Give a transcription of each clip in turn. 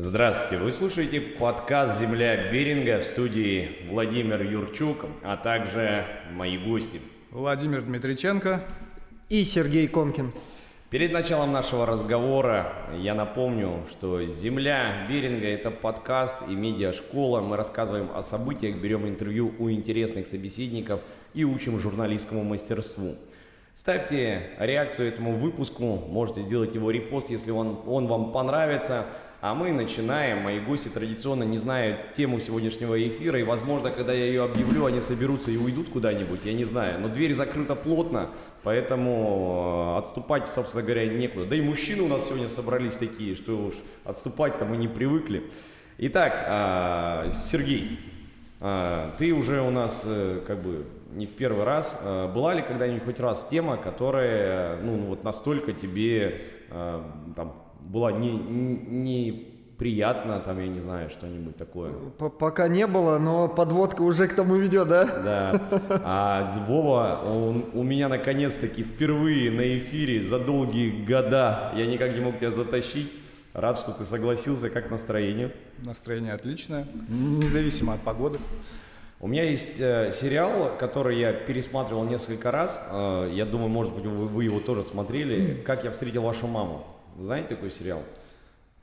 Здравствуйте, вы слушаете подкаст «Земля Беринга» в студии Владимир Юрчук, а также мои гости. Владимир Дмитриченко и Сергей Конкин. Перед началом нашего разговора я напомню, что «Земля Беринга» — это подкаст и медиашкола. Мы рассказываем о событиях, берем интервью у интересных собеседников и учим журналистскому мастерству. Ставьте реакцию этому выпуску, можете сделать его репост, если он, он вам понравится – а мы начинаем. Мои гости традиционно не знают тему сегодняшнего эфира. И, возможно, когда я ее объявлю, они соберутся и уйдут куда-нибудь. Я не знаю. Но дверь закрыта плотно, поэтому э, отступать, собственно говоря, некуда. Да и мужчины у нас сегодня собрались такие, что уж отступать-то мы не привыкли. Итак, э, Сергей, э, ты уже у нас как бы не в первый раз. Была ли когда-нибудь хоть раз тема, которая ну, вот настолько тебе там, была не, не приятно, там, я не знаю, что-нибудь такое? Пока не было, но подводка уже к тому ведет, да? Да. А Вова, он, у меня наконец-таки впервые на эфире за долгие года я никак не мог тебя затащить. Рад, что ты согласился. Как настроение? Настроение отличное, независимо от погоды. У меня есть э, сериал, который я пересматривал несколько раз. Э, я думаю, может быть, вы, вы его тоже смотрели. «Как я встретил вашу маму». Знаете такой сериал?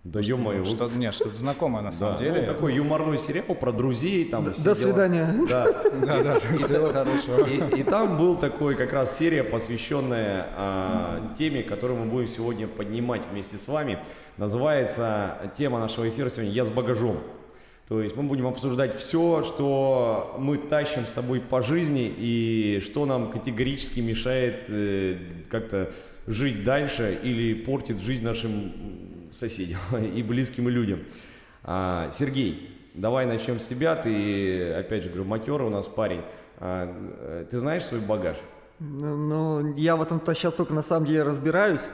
Да ё-моё. Что, нет, что-то знакомое на самом да. деле. Ну, такой юморной сериал про друзей. Там, До, до свидания. Да, да, да. Всего хорошего. И, и там был такой как раз серия, посвященная а, теме, которую мы будем сегодня поднимать вместе с вами. Называется тема нашего эфира сегодня «Я с багажом». То есть мы будем обсуждать все, что мы тащим с собой по жизни и что нам категорически мешает э, как-то жить дальше или портит жизнь нашим соседям и близким людям. А, Сергей, давай начнем с тебя. Ты, опять же, говорю, матерый у нас парень. А, ты знаешь свой багаж? Ну, ну я в этом-то сейчас только на самом деле разбираюсь.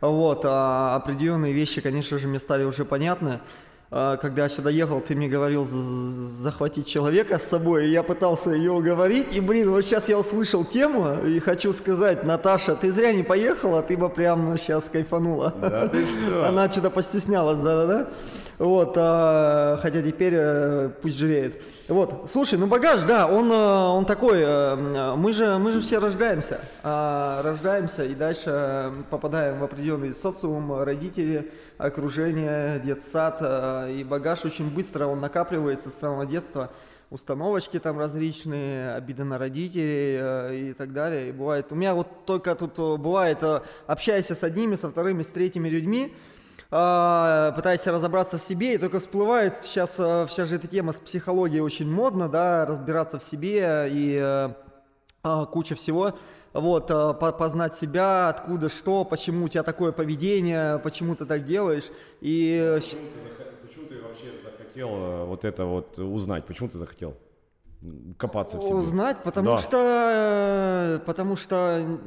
Вот, а определенные вещи, конечно же, мне стали уже понятны. А, когда я сюда ехал, ты мне говорил захватить человека с собой, и я пытался ее уговорить, и, блин, вот сейчас я услышал тему, и хочу сказать, Наташа, ты зря не поехала, ты бы прям сейчас кайфанула. Да ты что? Она что-то постеснялась, да-да-да. Вот, а, хотя теперь э, пусть живеет. Вот, слушай, ну багаж, да, он, э, он такой, э, мы же, мы же все рождаемся, а, рождаемся и дальше попадаем в определенный социум, родители, окружение, детсад, и багаж очень быстро, он накапливается с самого детства, установочки там различные, обиды на родителей и так далее. И бывает, у меня вот только тут бывает, общаясь с одними, со вторыми, с третьими людьми, пытаешься разобраться в себе, и только всплывает сейчас э, вся же эта тема с психологией очень модно, да, разбираться в себе и э, э, куча всего. Вот, э, познать себя, откуда, что, почему у тебя такое поведение, почему ты так делаешь. И... Почему ты, почему ты вообще захотел вот это вот узнать? Почему ты захотел? копаться в себе. Узнать, потому да. что, потому что,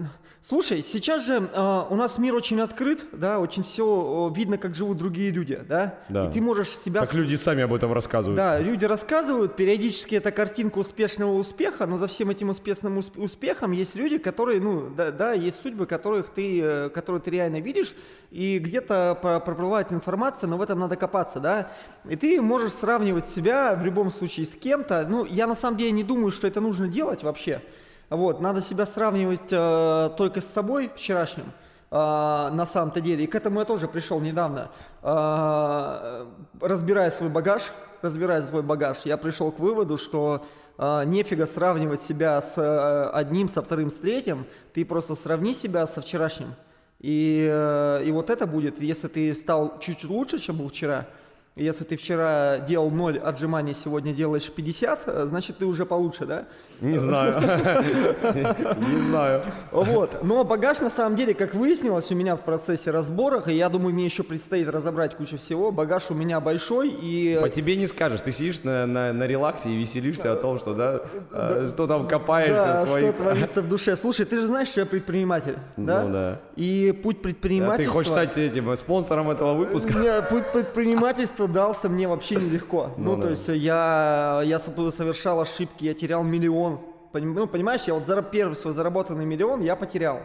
слушай, сейчас же э, у нас мир очень открыт, да, очень все видно, как живут другие люди, да, да. и ты можешь себя... Так люди сами об этом рассказывают. Да, люди рассказывают, периодически это картинка успешного успеха, но за всем этим успешным успехом есть люди, которые, ну, да, да, есть судьбы, которых ты, э, которые ты реально видишь, и где-то проплывает информация, но в этом надо копаться, да, и ты можешь сравнивать себя в любом случае с кем-то, ну, я на самом деле не думаю, что это нужно делать вообще. Вот, надо себя сравнивать э, только с собой вчерашним, э, на самом-то деле. И к этому я тоже пришел недавно. Э, разбирая свой багаж, разбирая свой багаж, я пришел к выводу, что э, нефига сравнивать себя с э, одним, со вторым, с третьим. Ты просто сравни себя со вчерашним. И, э, и вот это будет, если ты стал чуть лучше, чем был вчера – если ты вчера делал 0 отжиманий, сегодня делаешь 50, э, значит ты уже получше, да? Не знаю. Не знаю. Вот. Но багаж на самом деле, как выяснилось у меня в процессе разборов, и я думаю, мне еще предстоит разобрать кучу всего, багаж у меня большой и... По тебе не скажешь, ты сидишь на, на, на релаксе и веселишься о том, что, да, да что там копаешься да, в своих... что творится в душе. Слушай, ты же знаешь, что я предприниматель, да? Ну да. И путь предпринимательства... Да, ты хочешь стать этим спонсором этого выпуска? Нет, путь предпринимательства дался мне вообще нелегко. Ну, ну то есть я, я совершал ошибки, я терял миллион. Ну, понимаешь, я вот первый свой заработанный миллион я потерял.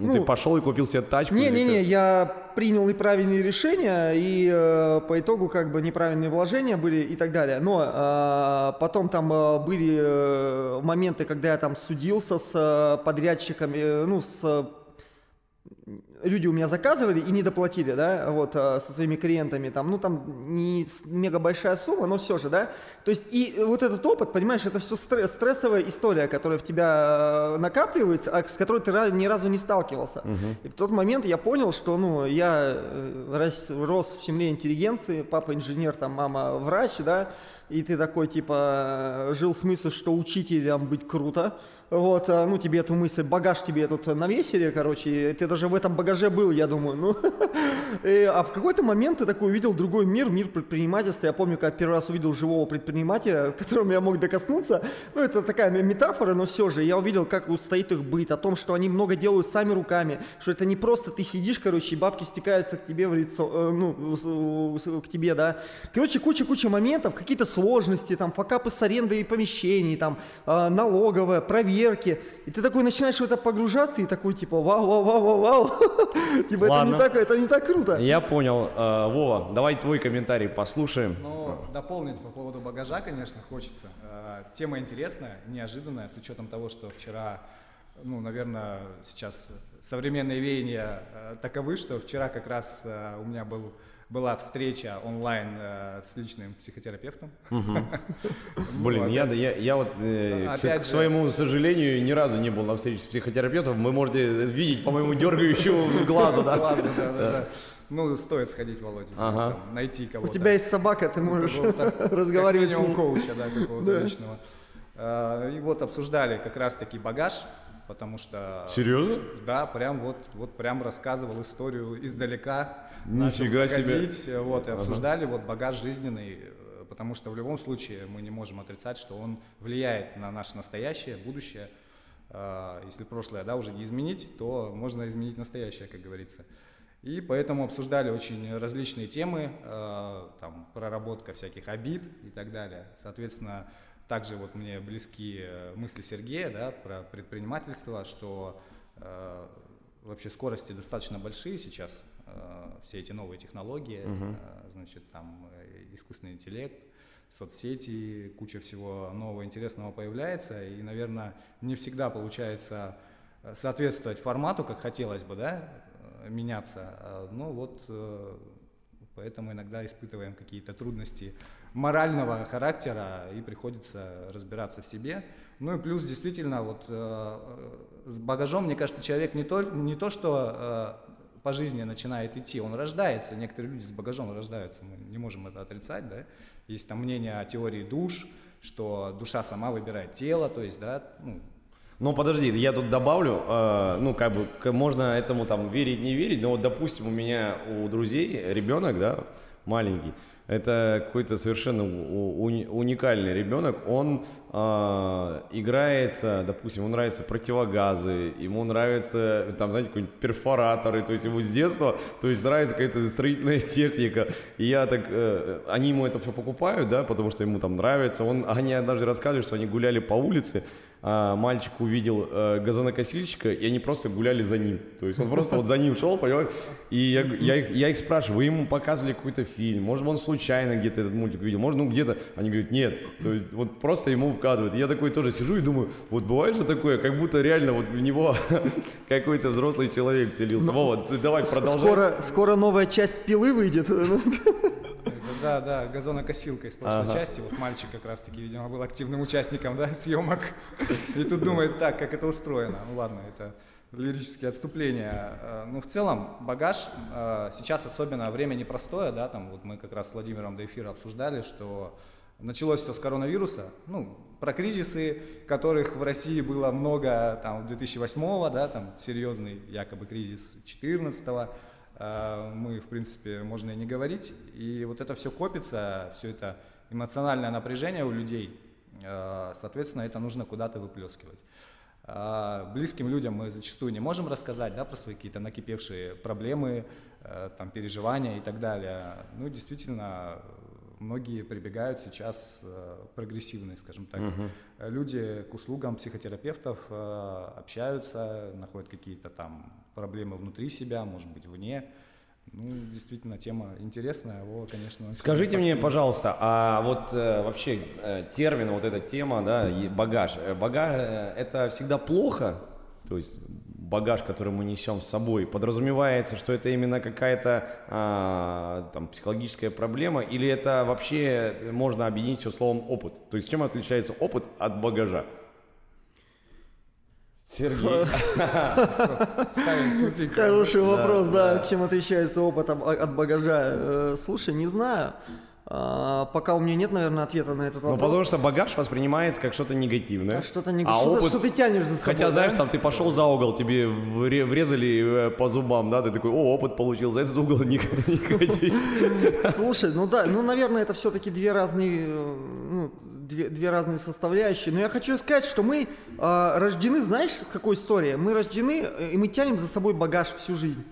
Ну, ты пошел и купил себе тачку? Не-не-не, я принял неправильные решения, и э, по итогу как бы неправильные вложения были и так далее. Но э, потом там э, были э, моменты, когда я там судился с э, подрядчиками, э, ну, с люди у меня заказывали и не доплатили, да, вот, э, со своими клиентами, там, ну, там не мега большая сумма, но все же, да, то есть и вот этот опыт, понимаешь, это все стресс, стрессовая история, которая в тебя э, накапливается, а с которой ты ни разу не сталкивался. Uh-huh. И в тот момент я понял, что, ну, я э, рос, рос в семье интеллигенции, папа инженер, там, мама врач, да, и ты такой, типа, жил с мыслью, что учителем быть круто, вот, а, ну, тебе эту мысль, багаж тебе тут навесили, короче, ты даже в этом багаже был, я думаю, ну. И, а в какой-то момент ты такой увидел другой мир, мир предпринимательства. Я помню, когда первый раз увидел живого предпринимателя, к которому я мог докоснуться. Ну, это такая метафора, но все же. Я увидел, как стоит их быт, о том, что они много делают сами руками, что это не просто ты сидишь, короче, и бабки стекаются к тебе в лицо, э, ну, к тебе, да. Короче, куча-куча моментов, какие-то сложности, там, факапы с арендой помещений, там, э, налоговая, проверка проверки. И ты такой начинаешь в это погружаться и такой типа вау, вау, вау, вау, вау. Типа это не, так, это не так круто. Я понял. Э, Вова, давай твой комментарий послушаем. Ну, дополнить по поводу багажа, конечно, хочется. Э, тема интересная, неожиданная, с учетом того, что вчера, ну, наверное, сейчас современные веяния э, таковы, что вчера как раз у меня был была встреча онлайн э, с личным психотерапевтом. Блин, я, я, я вот, э, к, к своему сожалению, ни разу не был на встрече с психотерапевтом. Вы можете видеть по моему дергающему глазу, да? Ну, стоит сходить, Володя, ага. там, найти кого-то. У тебя есть собака, ты можешь разговаривать с ней. коуча, да, какого-то личного. А, и вот обсуждали как раз-таки багаж, потому что... Серьезно? Да, прям вот, вот прям рассказывал историю издалека. Нифига себе. Э, вот, и обсуждали ага. вот багаж жизненный, э, потому что в любом случае мы не можем отрицать, что он влияет на наше настоящее, будущее. А, если прошлое, да, уже не изменить, то можно изменить настоящее, как говорится. И поэтому обсуждали очень различные темы, э, там, проработка всяких обид и так далее. Соответственно, также вот мне близки э, мысли Сергея да, про предпринимательство, что вообще скорости достаточно большие сейчас, все эти новые технологии, э, значит, там э, искусственный интеллект, соцсети, куча всего нового интересного появляется, и, наверное, не всегда получается э, соответствовать формату, как хотелось бы, да, меняться. Ну вот, поэтому иногда испытываем какие-то трудности морального характера и приходится разбираться в себе. Ну и плюс действительно вот э, с багажом, мне кажется, человек не то, не то что э, по жизни начинает идти, он рождается. Некоторые люди с багажом рождаются, мы не можем это отрицать, да. Есть там мнение о теории душ, что душа сама выбирает тело, то есть, да, ну, ну, подожди, я тут добавлю, э, ну, как бы, можно этому там верить, не верить, но вот, допустим, у меня, у друзей ребенок, да, маленький, это какой-то совершенно уни- уникальный ребенок. Он э, играется, допустим, ему нравятся противогазы, ему нравятся, там, знаете, какие-нибудь перфораторы, то есть ему с детства, то есть нравится какая-то строительная техника. И я так, э, они ему это все покупают, да, потому что ему там нравится. Он, они однажды рассказывали, что они гуляли по улице, а, мальчик увидел э, газонокосильщика, и они просто гуляли за ним. То есть он просто вот за ним шел, понимаешь? И я, я, их, я их спрашиваю, вы ему показывали какой-то фильм? Может, он случайно где-то этот мультик видел? Может, ну где-то? Они говорят, нет. То есть вот просто ему вкладывают. Я такой тоже сижу и думаю, вот бывает же такое, как будто реально вот в него какой-то взрослый человек вселился. Вова, давай продолжай. Скоро, скоро новая часть пилы выйдет. Да, да, газонокосилка из прошлой ага. части. Вот мальчик как раз-таки, видимо, был активным участником, да, съемок. И тут думает, так, как это устроено. Ну ладно, это лирические отступления. А, ну, в целом, багаж, а, сейчас особенно время непростое, да, там вот мы как раз с Владимиром до эфира обсуждали, что началось все с коронавируса, ну, про кризисы, которых в России было много, там, 2008 да, там, серьезный якобы кризис 2014 -го. Э, мы, в принципе, можно и не говорить. И вот это все копится, все это эмоциональное напряжение у людей, э, соответственно, это нужно куда-то выплескивать. Э, близким людям мы зачастую не можем рассказать да, про свои какие-то накипевшие проблемы, там, переживания и так далее. Ну, действительно, многие прибегают сейчас э, прогрессивные, скажем так. Угу. Люди к услугам психотерапевтов э, общаются, находят какие-то там проблемы внутри себя, может быть, вне. Ну, действительно, тема интересная, его, конечно... Скажите мне, пожалуйста, а вот э, вообще э, термин, вот эта тема, да, багаж, багаж э, это всегда плохо? То есть багаж, который мы несем с собой, подразумевается, что это именно какая-то а, там, психологическая проблема, или это вообще можно объединить все словом опыт? То есть чем отличается опыт от багажа? Сергей. Хороший вопрос, да. Чем отличается опыт от багажа? Э, слушай, не знаю. А, пока у меня нет, наверное, ответа на этот ну, вопрос. Ну, потому что багаж воспринимается как что-то негативное. А что-то негативное. А что, что ты тянешь за собой, Хотя, да? знаешь, там ты пошел за угол, тебе врезали э, по зубам, да, ты такой, о, опыт получил, за этот угол не, ходи. Слушай, ну да, ну, наверное, это все-таки две разные, э, ну, две, две разные составляющие. Но я хочу сказать, что мы э, рождены, знаешь, какой истории? Мы рождены, э, и мы тянем за собой багаж всю жизнь.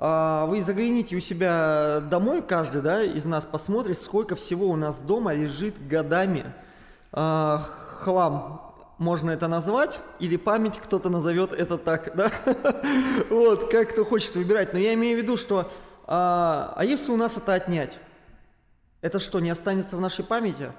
А, вы загляните у себя домой, каждый да, из нас посмотрит, сколько всего у нас дома лежит годами. А, хлам, можно это назвать, или память кто-то назовет это так, да? Вот, как кто хочет выбирать. Но я имею в виду, что а, а если у нас это отнять, это что, не останется в нашей памяти?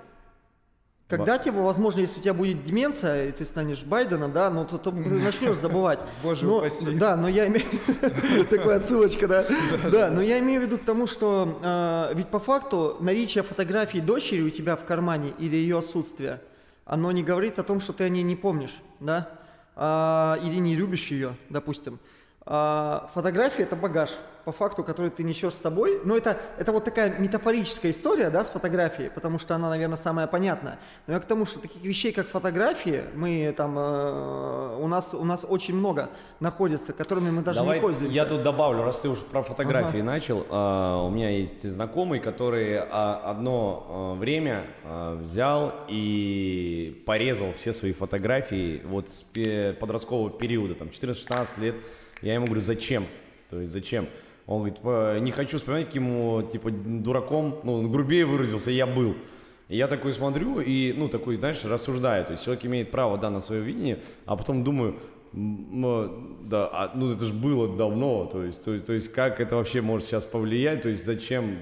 Когда тебе, возможно, если у тебя будет деменция, и ты станешь Байденом, да, ну то, то ты начнешь забывать. Боже но, упаси. Да, но я имею... Такая отсылочка, да. Да, но я имею в виду к тому, что а, ведь по факту наличие фотографии дочери у тебя в кармане или ее отсутствие, оно не говорит о том, что ты о ней не помнишь, да, а, или не любишь ее, допустим. А, фотография – это багаж по факту, который ты несешь с собой. Но это, это вот такая метафорическая история, да, с фотографией, потому что она, наверное, самая понятная. Но я к тому, что таких вещей, как фотографии, мы там, э, у, нас, у нас очень много находится, которыми мы даже Давай не пользуемся. Я тут добавлю, раз ты уже про фотографии ага. начал. Э, у меня есть знакомый, который э, одно э, время взял и порезал все свои фотографии вот с подросткового периода, там 14-16 лет. Я ему говорю, зачем? То есть зачем? Он говорит, не хочу вспоминать, каким, типа, дураком, ну, грубее выразился, я был. И я такой смотрю и, ну, такой, знаешь, рассуждаю. То есть человек имеет право, да, на свое видение, а потом думаю, да, а, ну это же было давно, то есть, то, то есть как это вообще может сейчас повлиять, то есть зачем,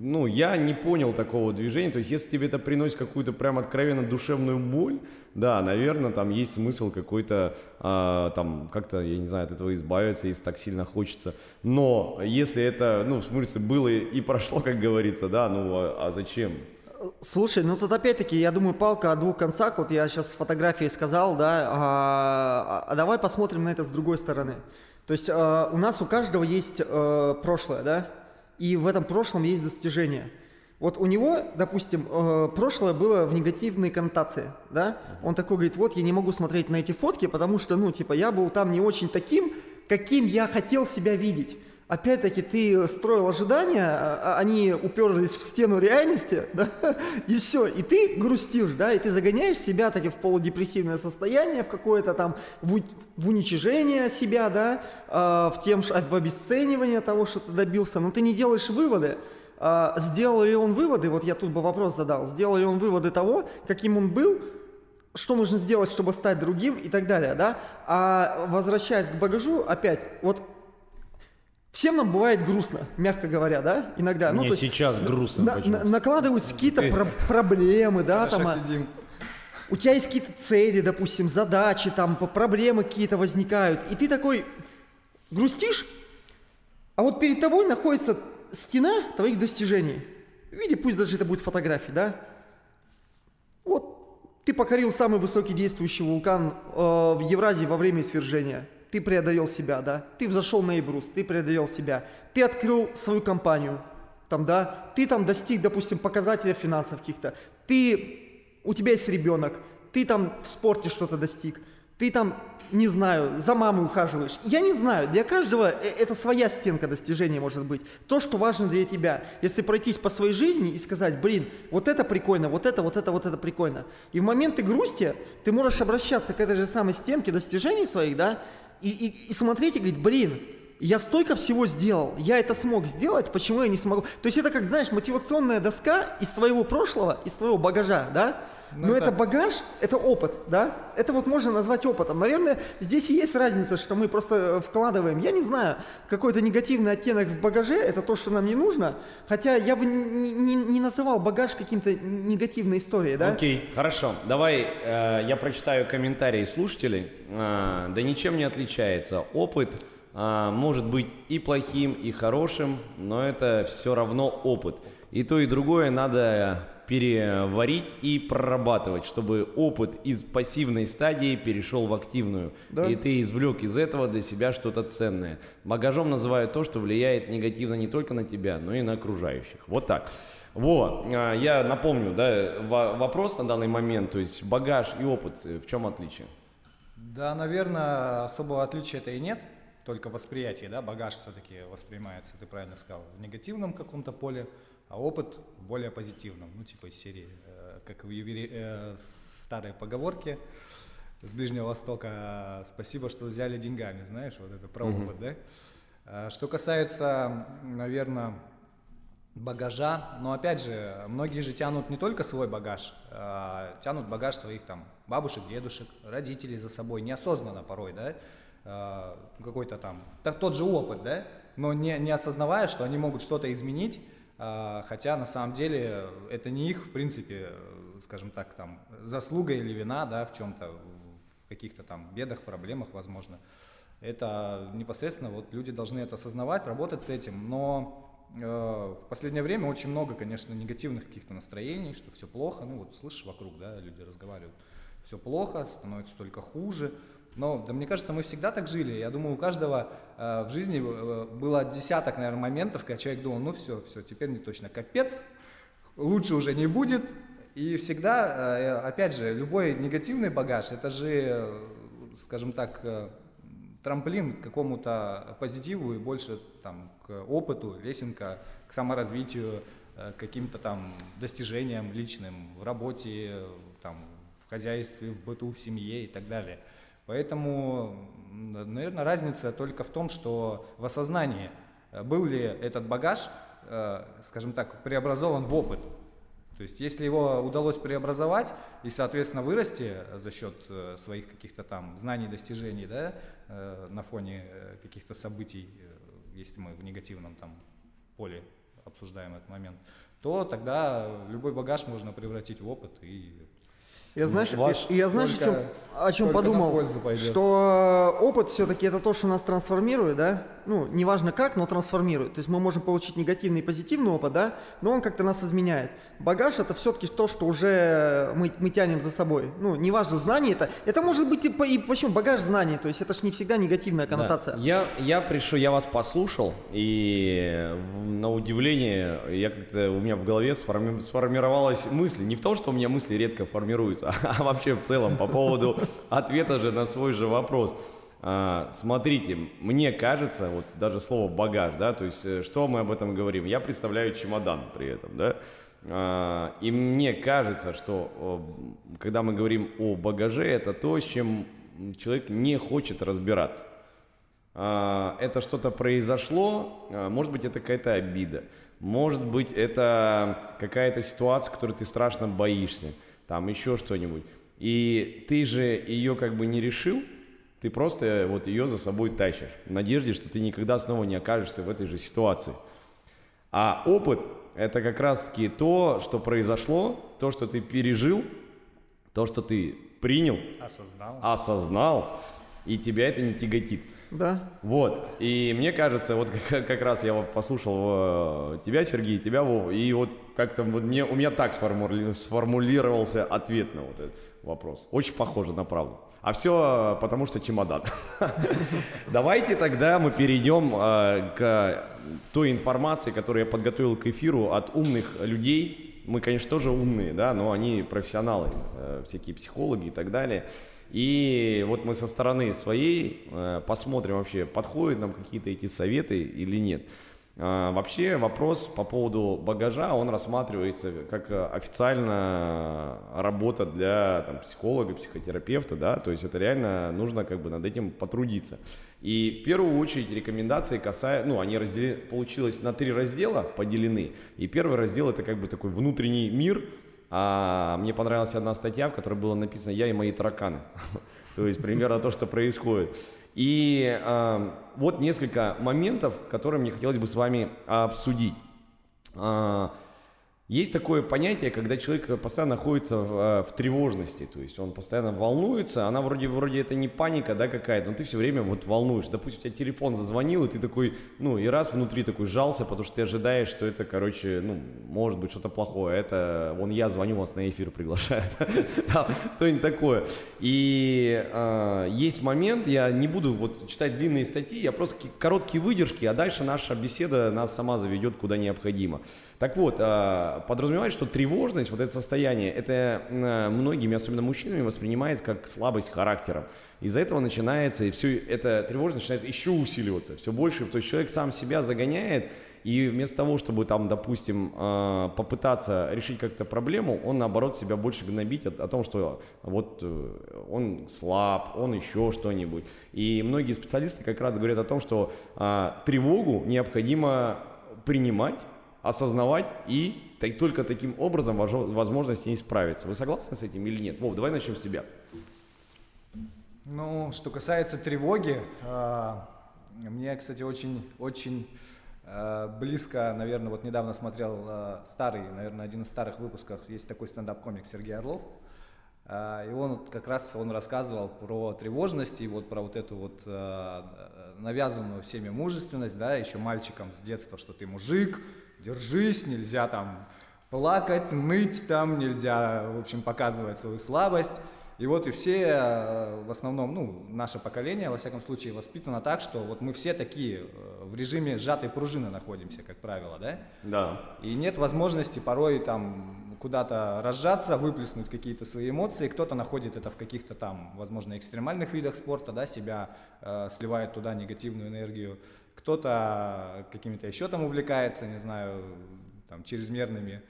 ну я не понял такого движения, то есть если тебе это приносит какую-то прям откровенно душевную боль, да, наверное, там есть смысл какой-то, а, там как-то, я не знаю, от этого избавиться, если так сильно хочется, но если это, ну в смысле было и прошло, как говорится, да, ну а, а зачем? Слушай, ну тут опять-таки, я думаю, палка о двух концах. Вот я сейчас фотографии сказал, да. А, а давай посмотрим на это с другой стороны. То есть а, у нас у каждого есть а, прошлое, да, и в этом прошлом есть достижения. Вот у него, допустим, э, прошлое было в негативной коннотации, да? Он такой говорит, вот я не могу смотреть на эти фотки, потому что, ну, типа, я был там не очень таким, каким я хотел себя видеть опять-таки ты строил ожидания, а, а они уперлись в стену реальности, да, и все, и ты грустишь, да, и ты загоняешь себя таки в полудепрессивное состояние, в какое-то там, в, уничижение себя, да, э, в, тем, в обесценивание того, что ты добился, но ты не делаешь выводы, сделал ли он выводы, вот я тут бы вопрос задал, сделал ли он выводы того, каким он был, что нужно сделать, чтобы стать другим и так далее, да, а возвращаясь к багажу, опять, вот Всем нам бывает грустно, мягко говоря, да, иногда. Ну, Мне ну, сейчас есть, грустно. На, на, накладываются какие-то про- проблемы, да, там. А сидим. У тебя есть какие-то цели, допустим, задачи, там, проблемы какие-то возникают, и ты такой грустишь, а вот перед тобой находится стена твоих достижений. В виде, пусть даже это будет фотографии, да. Вот ты покорил самый высокий действующий вулкан э, в Евразии во время свержения – ты преодолел себя, да, ты взошел на Эйбрус, ты преодолел себя, ты открыл свою компанию, там, да, ты там достиг, допустим, показателя финансов каких-то, ты, у тебя есть ребенок, ты там в спорте что-то достиг, ты там, не знаю, за мамой ухаживаешь. Я не знаю, для каждого э, это своя стенка достижения может быть. То, что важно для тебя. Если пройтись по своей жизни и сказать, блин, вот это прикольно, вот это, вот это, вот это прикольно. И в моменты грусти ты можешь обращаться к этой же самой стенке достижений своих, да, и, и, и смотреть и говорить, блин, я столько всего сделал, я это смог сделать, почему я не смогу? То есть это как, знаешь, мотивационная доска из твоего прошлого, из твоего багажа, да? Но, Но это... это багаж, это опыт, да? Это вот можно назвать опытом. Наверное, здесь и есть разница, что мы просто вкладываем, я не знаю, какой-то негативный оттенок в багаже, это то, что нам не нужно. Хотя я бы не, не, не называл багаж каким-то негативной историей, да? Окей, хорошо. Давай э, я прочитаю комментарии слушателей. Э, да ничем не отличается. Опыт э, может быть и плохим, и хорошим, но это все равно опыт. И то, и другое надо переварить и прорабатывать, чтобы опыт из пассивной стадии перешел в активную. Да. И ты извлек из этого для себя что-то ценное. Багажом называют то, что влияет негативно не только на тебя, но и на окружающих. Вот так. Вот, а, я напомню, да, вопрос на данный момент, то есть багаж и опыт, э, в чем отличие? Да, наверное, особого отличия это и нет, только восприятие, да, багаж все-таки воспринимается, ты правильно сказал, в негативном каком-то поле, а опыт более позитивным, ну типа из серии, э, как в евре... э, старой поговорке с Ближнего Востока «Спасибо, что взяли деньгами», знаешь, вот это про опыт, да? А, что касается, наверное, багажа, но опять же, многие же тянут не только свой багаж, а тянут багаж своих там бабушек, дедушек, родителей за собой, неосознанно порой, да, а, какой-то там, так, тот же опыт, да, но не, не осознавая, что они могут что-то изменить, а, хотя на самом деле это не их, в принципе, скажем так, там, заслуга или вина, да, в чем-то, в каких-то там бедах, проблемах, возможно. Это непосредственно вот люди должны это осознавать, работать с этим, но э, в последнее время очень много, конечно, негативных каких-то настроений, что все плохо, ну вот слышишь вокруг, да, люди разговаривают, все плохо, становится только хуже, но, да мне кажется, мы всегда так жили. Я думаю, у каждого э, в жизни э, было десяток, наверное, моментов, когда человек думал, ну все, все, теперь мне точно капец, лучше уже не будет. И всегда, э, опять же, любой негативный багаж, это же, э, скажем так, э, трамплин к какому-то позитиву и больше там к опыту, лесенка, к саморазвитию, э, к каким-то там достижениям личным в работе, там, в хозяйстве, в быту, в семье и так далее. Поэтому, наверное, разница только в том, что в осознании, э, был ли этот багаж, э, скажем так, преобразован в опыт. То есть, если его удалось преобразовать и, соответственно, вырасти за счет э, своих каких-то там знаний, достижений, да, на фоне каких-то событий, если мы в негативном там поле обсуждаем этот момент, то тогда любой багаж можно превратить в опыт и я знаешь, Ваш я, я знаешь, о чем, о чем подумал, что опыт все-таки это то, что нас трансформирует, да? Ну, неважно как, но трансформирует. То есть мы можем получить негативный и позитивный опыт, да, но он как-то нас изменяет. Багаж это все-таки то, что уже мы, мы тянем за собой. Ну, неважно, знание это. Это может быть и, и почему багаж знаний, то есть это же не всегда негативная коннотация. Да. Я, я пришел, я вас послушал, и на удивление, я как-то у меня в голове сформи, сформировалась мысль. Не в том, что у меня мысли редко формируются, а вообще в целом по поводу ответа же на свой же вопрос. А, смотрите, мне кажется, вот даже слово багаж, да, то есть э, что мы об этом говорим? Я представляю чемодан при этом, да, и мне кажется, что когда мы говорим о багаже, это то, с чем человек не хочет разбираться. А, это что-то произошло, может быть, это какая-то обида, может быть, это какая-то ситуация, которой ты страшно боишься, там еще что-нибудь. И ты же ее как бы не решил, ты просто вот ее за собой тащишь, в надежде, что ты никогда снова не окажешься в этой же ситуации. А опыт – это как раз-таки то, что произошло, то, что ты пережил, то, что ты принял, осознал, осознал и тебя это не тяготит. Да. Вот. И мне кажется, вот как, как раз я вот послушал э, тебя, Сергей, тебя, Вов, и вот как-то вот мне, у меня так сформули, сформулировался ответ на вот этот вопрос. Очень похоже на правду. А все потому, что чемодан. Давайте тогда мы перейдем э, к той информации, которую я подготовил к эфиру от умных людей. Мы, конечно, тоже умные, да, но они профессионалы, э, всякие психологи и так далее. И вот мы со стороны своей э, посмотрим вообще, подходят нам какие-то эти советы или нет. А, вообще вопрос по поводу багажа, он рассматривается как э, официально работа для там, психолога, психотерапевта, да, то есть это реально нужно как бы над этим потрудиться. И в первую очередь рекомендации касаются, ну, они разделены, получилось на три раздела поделены, и первый раздел это как бы такой внутренний мир, а мне понравилась одна статья, в которой было написано «Я и мои тараканы», то есть примерно то, что происходит. И э, вот несколько моментов, которые мне хотелось бы с вами обсудить. Э, есть такое понятие, когда человек постоянно находится в, э, в тревожности, то есть он постоянно волнуется, она вроде, вроде это не паника, да, какая-то, но ты все время вот волнуешь. Допустим, у тебя телефон зазвонил, и ты такой, ну, и раз внутри такой сжался, потому что ты ожидаешь, что это, короче, ну, может быть что-то плохое. Это, вон я звоню, вас на эфир приглашают, кто-нибудь такое. И э, есть момент, я не буду вот читать длинные статьи, я просто короткие выдержки, а дальше наша беседа нас сама заведет куда необходимо. Так вот, а, подразумевает, что тревожность, вот это состояние, это многими, особенно мужчинами, воспринимается как слабость характера. Из-за этого начинается, и все это тревожность начинает еще усиливаться, все больше. То есть человек сам себя загоняет, и вместо того, чтобы там, допустим, а, попытаться решить как-то проблему, он наоборот себя больше гнобить о, о том, что вот э, он слаб, он еще что-нибудь. И многие специалисты как раз говорят о том, что а, тревогу необходимо принимать осознавать и только таким образом возможно с ней справиться. Вы согласны с этим или нет? Вов, давай начнем с себя. Ну, что касается тревоги, э, мне, кстати, очень, очень э, близко, наверное, вот недавно смотрел э, старый, наверное, один из старых выпусков, есть такой стендап-комик Сергей Орлов, и он как раз он рассказывал про тревожность и вот про вот эту вот навязанную всеми мужественность, да, еще мальчиком с детства, что ты мужик, держись, нельзя там плакать, ныть там, нельзя, в общем, показывать свою слабость. И вот и все, э, в основном, ну, наше поколение, во всяком случае, воспитано так, что вот мы все такие э, в режиме сжатой пружины находимся, как правило, да? Да. И нет возможности порой там куда-то разжаться, выплеснуть какие-то свои эмоции. Кто-то находит это в каких-то там, возможно, экстремальных видах спорта, да, себя э, сливает туда негативную энергию кто-то какими-то еще там увлекается, не знаю, там, чрезмерными,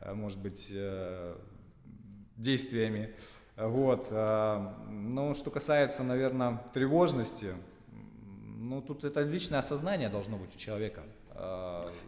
э, может быть, э, действиями. Вот. Э, но что касается, наверное, тревожности, ну, тут это личное осознание должно быть у человека.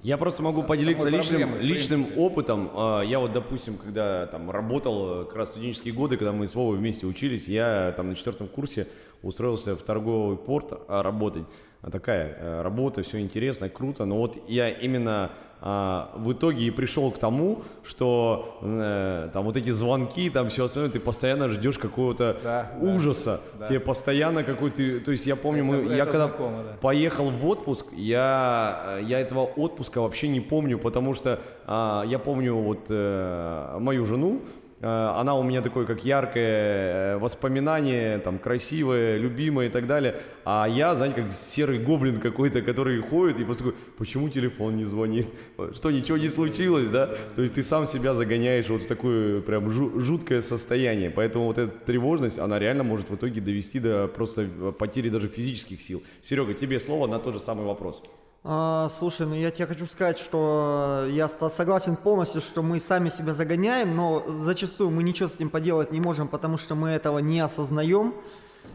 Я просто могу С, поделиться личным, личным опытом. Я вот, допустим, когда там работал, как раз студенческие годы, когда мы с Вовой вместе учились, я там на четвертом курсе устроился в торговый порт работать такая э, работа, все интересно, круто, но вот я именно а, в итоге и пришел к тому, что э, там вот эти звонки, там все остальное, ты постоянно ждешь какого-то да, ужаса, да, тебе постоянно какой-то, то есть я помню, мы, это я когда знакомо, да. поехал в отпуск, я, я этого отпуска вообще не помню, потому что а, я помню вот э, мою жену, Э, она у меня такое, как яркое э, воспоминание, там, красивое, любимое и так далее. А я, знаете, как серый гоблин какой-то, который ходит и просто такой, почему телефон не звонит? Что, ничего не случилось, да? То есть ты сам себя загоняешь вот в такое прям жуткое состояние. Поэтому вот эта тревожность, она реально может в итоге довести до просто потери даже физических сил. Серега, тебе слово на тот же самый вопрос. А, слушай, ну я тебе хочу сказать, что я согласен полностью, что мы сами себя загоняем, но зачастую мы ничего с этим поделать не можем, потому что мы этого не осознаем,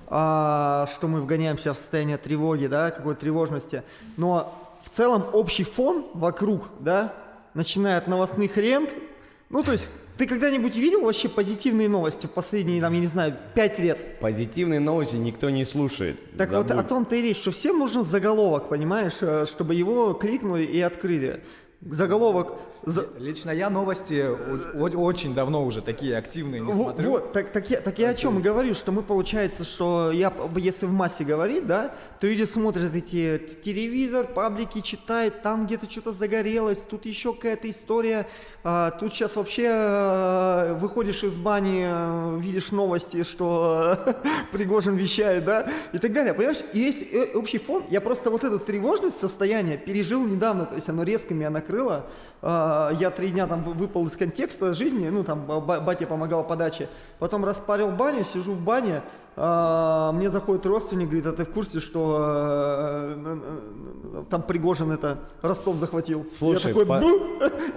а, что мы вгоняемся в состояние тревоги, да, какой-то тревожности. Но в целом общий фон вокруг, да, начиная от новостных лент, ну то есть ты когда-нибудь видел вообще позитивные новости в последние, там, я не знаю, пять лет? Позитивные новости никто не слушает. Так Забудь. вот о том-то и речь, что всем нужен заголовок, понимаешь, э, чтобы его кликнули и открыли. Заголовок Лично я новости очень давно уже такие активные не смотрю. Вот, так, так, я, так я о чем есть... говорю, что мы получается, что я, если в массе говорить, да, то люди смотрят эти телевизор, паблики читают, там где-то что-то загорелось, тут еще какая-то история, а, тут сейчас вообще а, выходишь из бани, а, видишь новости, что а, Пригожин вещает, да, и так далее, понимаешь, и есть э, общий фон, я просто вот эту тревожность состояния пережил недавно, то есть оно резко меня накрыло, я три дня там выпал из контекста жизни, ну там батя помогал подаче, потом распарил баню, сижу в бане, а, мне заходит родственник, говорит, а ты в курсе, что э, там Пригожин это Ростов захватил? Слушай, я такой, по-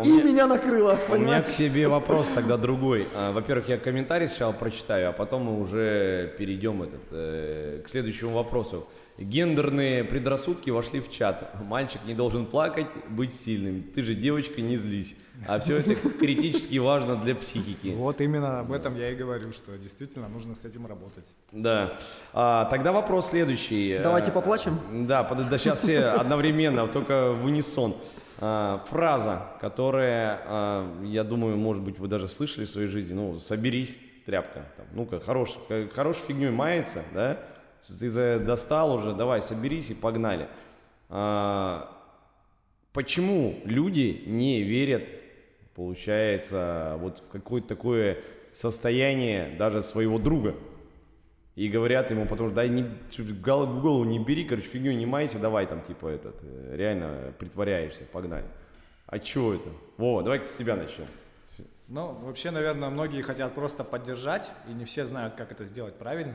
и меня- меня накрыло, У меня понимаешь? к себе вопрос тогда другой. А, Во-первых, я комментарий сначала прочитаю, а потом мы уже перейдем этот, э, к следующему вопросу. Гендерные предрассудки вошли в чат. Мальчик не должен плакать, быть сильным. Ты же девочка, не злись. А все это критически важно для психики. Вот именно об этом я и говорю, что действительно нужно с этим работать. Да. А, тогда вопрос следующий. Давайте поплачем. Да, под- да, сейчас все одновременно, только в унисон. А, фраза, которая, а, я думаю, может быть, вы даже слышали в своей жизни, ну, соберись, тряпка, там, ну-ка, хорош, э, хорошей фигней мается, да, ты за- достал уже, давай, соберись и погнали. А, почему люди не верят, получается, вот в какое-то такое состояние даже своего друга? И говорят ему, потому что дай не, в гол- в голову не бери, короче, фигню не майся, давай там, типа, этот, э, реально притворяешься, погнали. А чё это? Вова, давай с себя начнем. Ну, вообще, наверное, многие хотят просто поддержать, и не все знают, как это сделать правильно.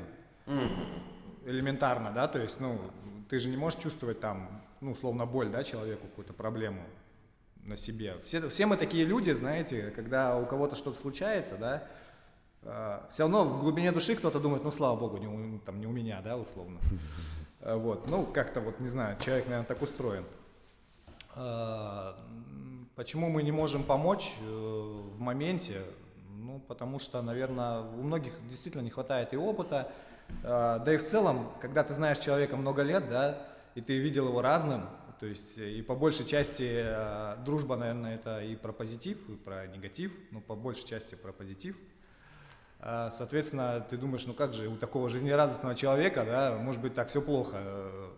Элементарно, да, то есть, ну, ты же не можешь чувствовать там, ну, словно боль, да, человеку, какую-то проблему на себе. Все, все мы такие люди, знаете, когда у кого-то что-то случается, да, все равно в глубине души кто-то думает, ну, слава богу, не у, там, не у меня, да, условно. Э, Вот, ну, как-то вот, не знаю, человек, наверное, так устроен. М, Почему мы не можем помочь э, в моменте? Ну, потому что, наверное, у многих действительно не хватает и опыта. А, Да и в целом, когда ты знаешь человека много лет, да, и ты видел его разным, то есть э, и по большей части э, дружба, наверное, это и про позитив, и про негатив, но по большей части про позитив. А, Соответственно, ты думаешь, ну как же у такого жизнерадостного человека, да, может быть так все плохо. Э,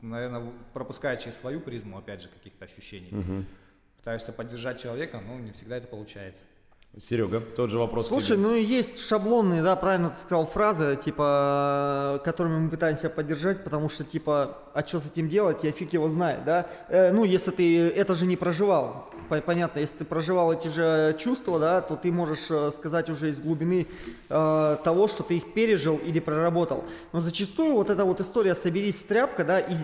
Наверное, пропуская через свою призму, опять же, каких-то ощущений. Пытаешься поддержать человека, но не всегда это получается. Серега, тот же вопрос. Слушай, ну и есть шаблонные, да, правильно ты сказал, фразы, типа, которыми мы пытаемся поддержать, потому что, типа, а что с этим делать, я фиг его знает, да. Э, ну, если ты это же не проживал, По- понятно, если ты проживал эти же чувства, да, то ты можешь э, сказать уже из глубины э, того, что ты их пережил или проработал. Но зачастую вот эта вот история «соберись, тряпка», да, и, и-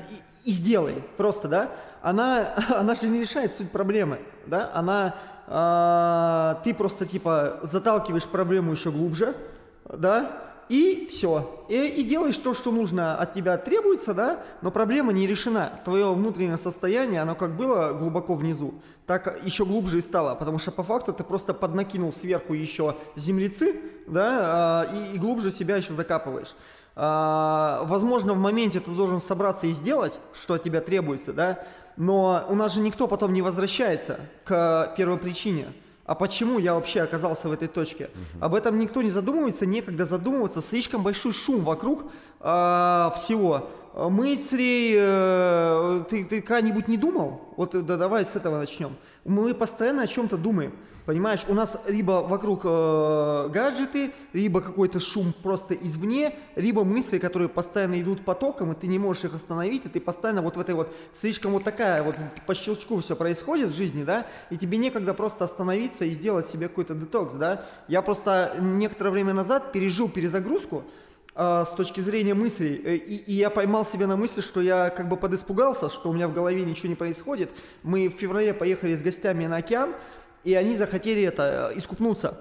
и сделай, просто, да, она, она же не решает суть проблемы, да, она а, ты просто типа заталкиваешь проблему еще глубже, да, и все. И, и делаешь то, что нужно от тебя требуется, да, но проблема не решена. Твое внутреннее состояние, оно как было глубоко внизу, так еще глубже и стало, потому что по факту ты просто поднакинул сверху еще землецы, да, а, и, и глубже себя еще закапываешь. А, возможно, в моменте ты должен собраться и сделать, что от тебя требуется, да, но у нас же никто потом не возвращается к первопричине. А почему я вообще оказался в этой точке? Об этом никто не задумывается, некогда задумываться. Слишком большой шум вокруг а, всего. Мысли, э, ты, ты когда-нибудь не думал? Вот э, да, давай с этого начнем. Мы постоянно о чем-то думаем. Понимаешь, у нас либо вокруг э, гаджеты, либо какой-то шум просто извне, либо мысли, которые постоянно идут потоком, и ты не можешь их остановить, и ты постоянно вот в этой вот, слишком вот такая вот по щелчку все происходит в жизни, да, и тебе некогда просто остановиться и сделать себе какой-то детокс, да. Я просто некоторое время назад пережил перезагрузку, а, с точки зрения мыслей. Э, И, и я поймал себя на мысли, что я как бы подиспугался, что у меня в голове ничего не происходит. Мы в феврале поехали с гостями на океан, и они захотели это, э, искупнуться.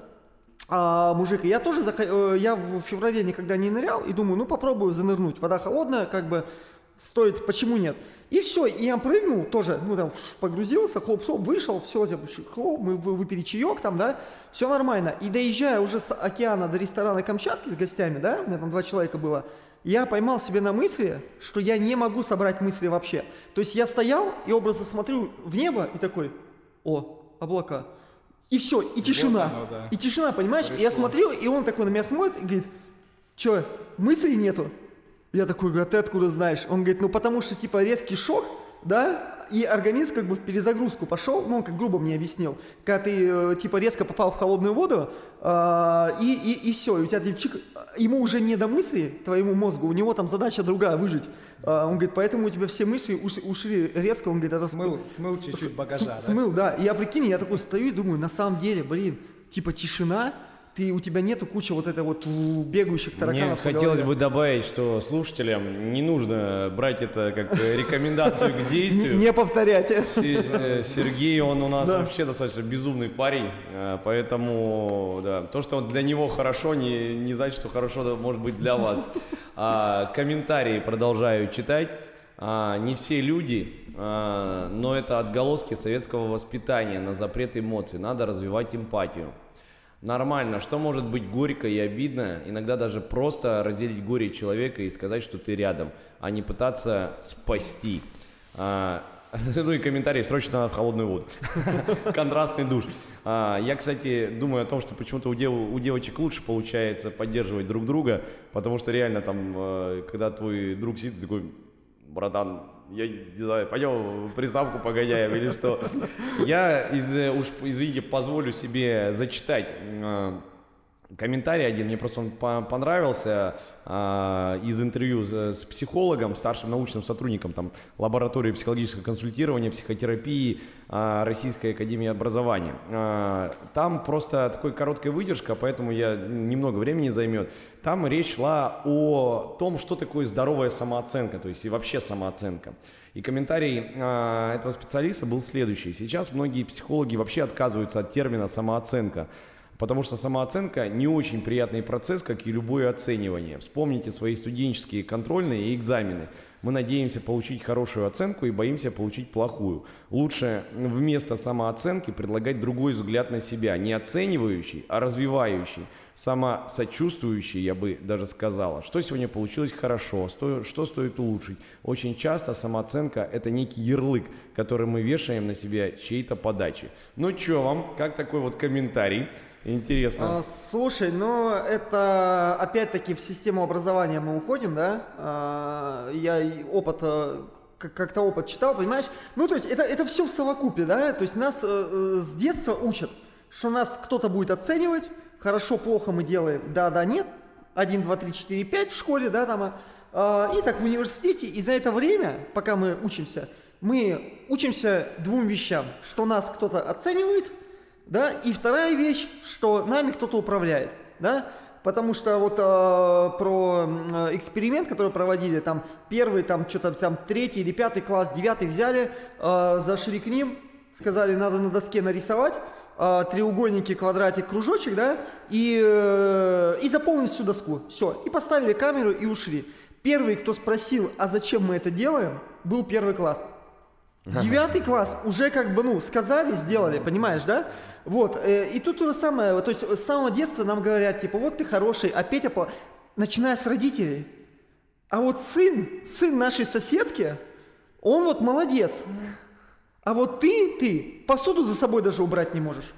А, мужик, я тоже захо- э, я в феврале никогда не нырял и думаю, ну попробую занырнуть. Вода холодная, как бы стоит, почему нет? И все, и я прыгнул тоже, ну там погрузился, хлоп соп вышел, все, хлоп, мы вы- выпили чаек там, да, все нормально. И доезжая уже с океана до ресторана Камчатки с гостями, да, у меня там два человека было, я поймал себе на мысли, что я не могу собрать мысли вообще. То есть я стоял и образно смотрю в небо и такой, о, облака. И все, и тишина. оно, да. И тишина, понимаешь? И я смотрю, и он такой на меня смотрит и говорит, что, мыслей нету? Я такой, говорю, а ты откуда знаешь? Он говорит, ну потому что типа резкий шок, да, и организм как бы в перезагрузку пошел, ну он как грубо мне объяснил, когда ты э, типа резко попал в холодную воду, а, и, и, и все, и у тебя типа, чик, ему уже не до мысли, твоему мозгу, у него там задача другая, выжить. А, он говорит, поэтому у тебя все мысли уш- ушли резко, он говорит, это Смыл, смыл чуть-чуть багажа, с- да? Смыл, да. И я прикинь, я такой стою и думаю, на самом деле, блин, типа тишина, ты, у тебя нету кучи вот этой вот бегающих тараканов. Мне хотелось бы добавить, что слушателям не нужно брать это как рекомендацию к действию. Не повторять. Э, Сергей, он у нас вообще достаточно безумный парень, э, поэтому да, то, что для него хорошо, не, не значит, что хорошо может быть для вас. А, комментарии продолжаю читать. А, не все люди, а, но это отголоски советского воспитания на запрет эмоций. Надо развивать эмпатию нормально, что может быть горько и обидно, иногда даже просто разделить горе человека и сказать, что ты рядом, а не пытаться спасти. А, ну и комментарий, срочно надо в холодную воду. Контрастный душ. А, я, кстати, думаю о том, что почему-то у, дев, у девочек лучше получается поддерживать друг друга, потому что реально там, э, когда твой друг сидит, такой, братан, я не знаю, пойдем приставку погоняем или что. Я, из, уж извините, позволю себе зачитать э, комментарий один, мне просто он понравился э, из интервью с, психологом, старшим научным сотрудником там, лаборатории психологического консультирования, психотерапии э, Российской Академии Образования. Э, там просто такой короткая выдержка, поэтому я немного времени займет. Там речь шла о том, что такое здоровая самооценка, то есть и вообще самооценка. И комментарий э, этого специалиста был следующий. Сейчас многие психологи вообще отказываются от термина самооценка. Потому что самооценка не очень приятный процесс, как и любое оценивание. Вспомните свои студенческие контрольные и экзамены. Мы надеемся получить хорошую оценку и боимся получить плохую. Лучше вместо самооценки предлагать другой взгляд на себя, не оценивающий, а развивающий, самосочувствующий, я бы даже сказала. Что сегодня получилось хорошо, что, стоит улучшить. Очень часто самооценка – это некий ярлык, который мы вешаем на себя чьей-то подачи. Ну что вам, как такой вот комментарий? Интересно. А, слушай, ну это опять-таки в систему образования мы уходим, да? А, я опыт э, как-то опыт читал, понимаешь? Ну, то есть это, это все в совокупе, да? То есть нас э, э, с детства учат, что нас кто-то будет оценивать, хорошо, плохо мы делаем, да, да, нет, 1, 2, 3, 4, 5 в школе, да, там, э, и так в университете, и за это время, пока мы учимся, мы учимся двум вещам, что нас кто-то оценивает – да, и вторая вещь, что нами кто-то управляет, да, потому что вот э, про э, эксперимент, который проводили, там первый, там что-то там третий или пятый класс, девятый взяли, э, зашли к ним, сказали, надо на доске нарисовать э, треугольники, квадратик, кружочек, да, и, э, и заполнить всю доску, все, и поставили камеру и ушли. Первый, кто спросил, а зачем мы это делаем, был первый класс. Девятый класс уже как бы, ну, сказали, сделали, понимаешь, да? Вот, э, и тут то же самое, то есть с самого детства нам говорят, типа, вот ты хороший, а Петя, по... начиная с родителей. А вот сын, сын нашей соседки, он вот молодец. А вот ты, ты посуду за собой даже убрать не можешь.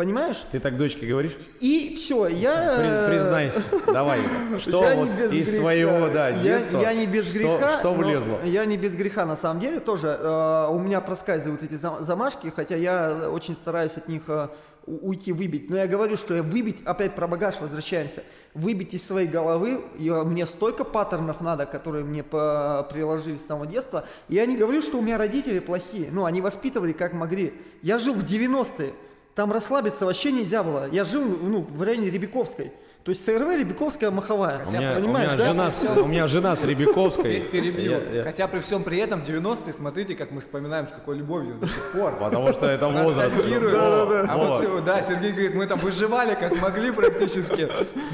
Понимаешь? Ты так дочке говоришь? И все, я... При, признайся, давай, что вот из греха. твоего да, детства, я, я не без греха, что, что влезло? Я не без греха, на самом деле, тоже. Э, у меня проскальзывают эти замашки, хотя я очень стараюсь от них э, уйти, выбить. Но я говорю, что я выбить, опять про багаж возвращаемся, выбить из своей головы, и э, мне столько паттернов надо, которые мне по, приложили с самого детства. Я не говорю, что у меня родители плохие, ну, они воспитывали как могли. Я жил в 90-е, там расслабиться вообще нельзя было. Я жил ну, в районе Рябиковской. То есть СРВ Рябиковская маховая. Хотя, у меня, понимаешь, у меня, да? жена, с, у меня жена с Рябиковской. Перебью. Хотя при всем при этом 90-е, смотрите, как мы вспоминаем с какой любовью до сих пор. Потому что это возраст. Да, да, да. А вот, да, Сергей говорит, мы там выживали как могли практически.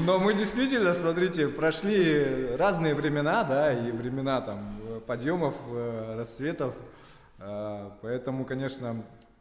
Но мы действительно, смотрите, прошли разные времена, да, и времена там подъемов, э, расцветов. Э, поэтому, конечно,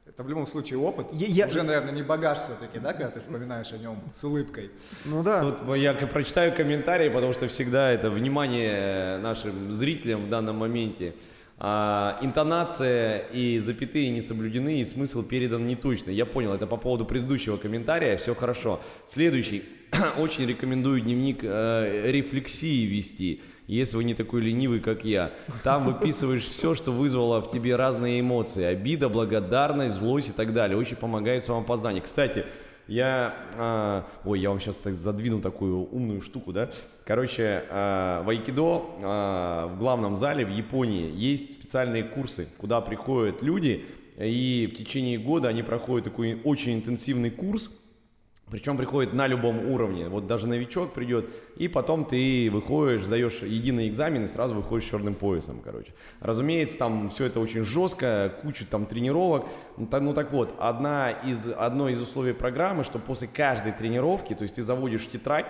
это в любом случае опыт. Я, Уже, наверное, не багаж все-таки, да, когда ты вспоминаешь о нем с улыбкой. Ну да. Тут я прочитаю комментарии, потому что всегда это внимание нашим зрителям в данном моменте. А, интонация и запятые не соблюдены, и смысл передан не точно. Я понял, это по поводу предыдущего комментария, все хорошо. Следующий. Очень рекомендую дневник э, рефлексии вести если вы не такой ленивый, как я. Там выписываешь все, что вызвало в тебе разные эмоции. Обида, благодарность, злость и так далее. Очень помогает в самопознании. Кстати, я, а, ой, я вам сейчас так задвину такую умную штуку, да. Короче, а, в айкидо а, в главном зале в Японии есть специальные курсы, куда приходят люди, и в течение года они проходят такой очень интенсивный курс, Причем приходит на любом уровне. Вот даже новичок придет, и потом ты выходишь, сдаешь единый экзамен и сразу выходишь с черным поясом, короче. Разумеется, там все это очень жестко, куча там тренировок. Ну, та- ну так вот, одна из, одно из условий программы, что после каждой тренировки, то есть ты заводишь тетрадь,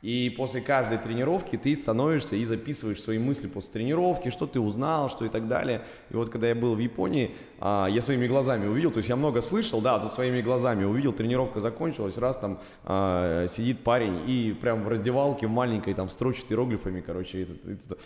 и после каждой тренировки ты становишься и записываешь свои мысли после тренировки, что ты узнал, что и так далее. И вот когда я был в Японии, а, я своими глазами увидел, то есть я много слышал, да, тут своими глазами увидел, тренировка закончилась, раз там а, сидит парень и прям в раздевалке в маленькой там строчит иероглифами, короче, этот- этот-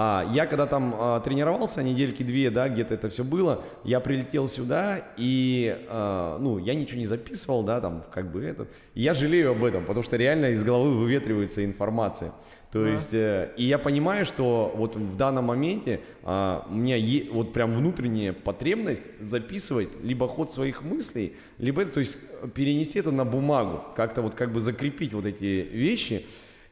а, я когда там а, тренировался, недельки две, да, где-то это все было, я прилетел сюда, и, а, ну, я ничего не записывал, да, там, как бы этот. И я жалею об этом, потому что реально из головы выветривается информация. То есть, э, и я понимаю, что вот в данном моменте а, у меня е- вот прям внутренняя потребность записывать либо ход своих мыслей, либо, то есть, перенести это на бумагу, как-то вот как бы закрепить вот эти вещи.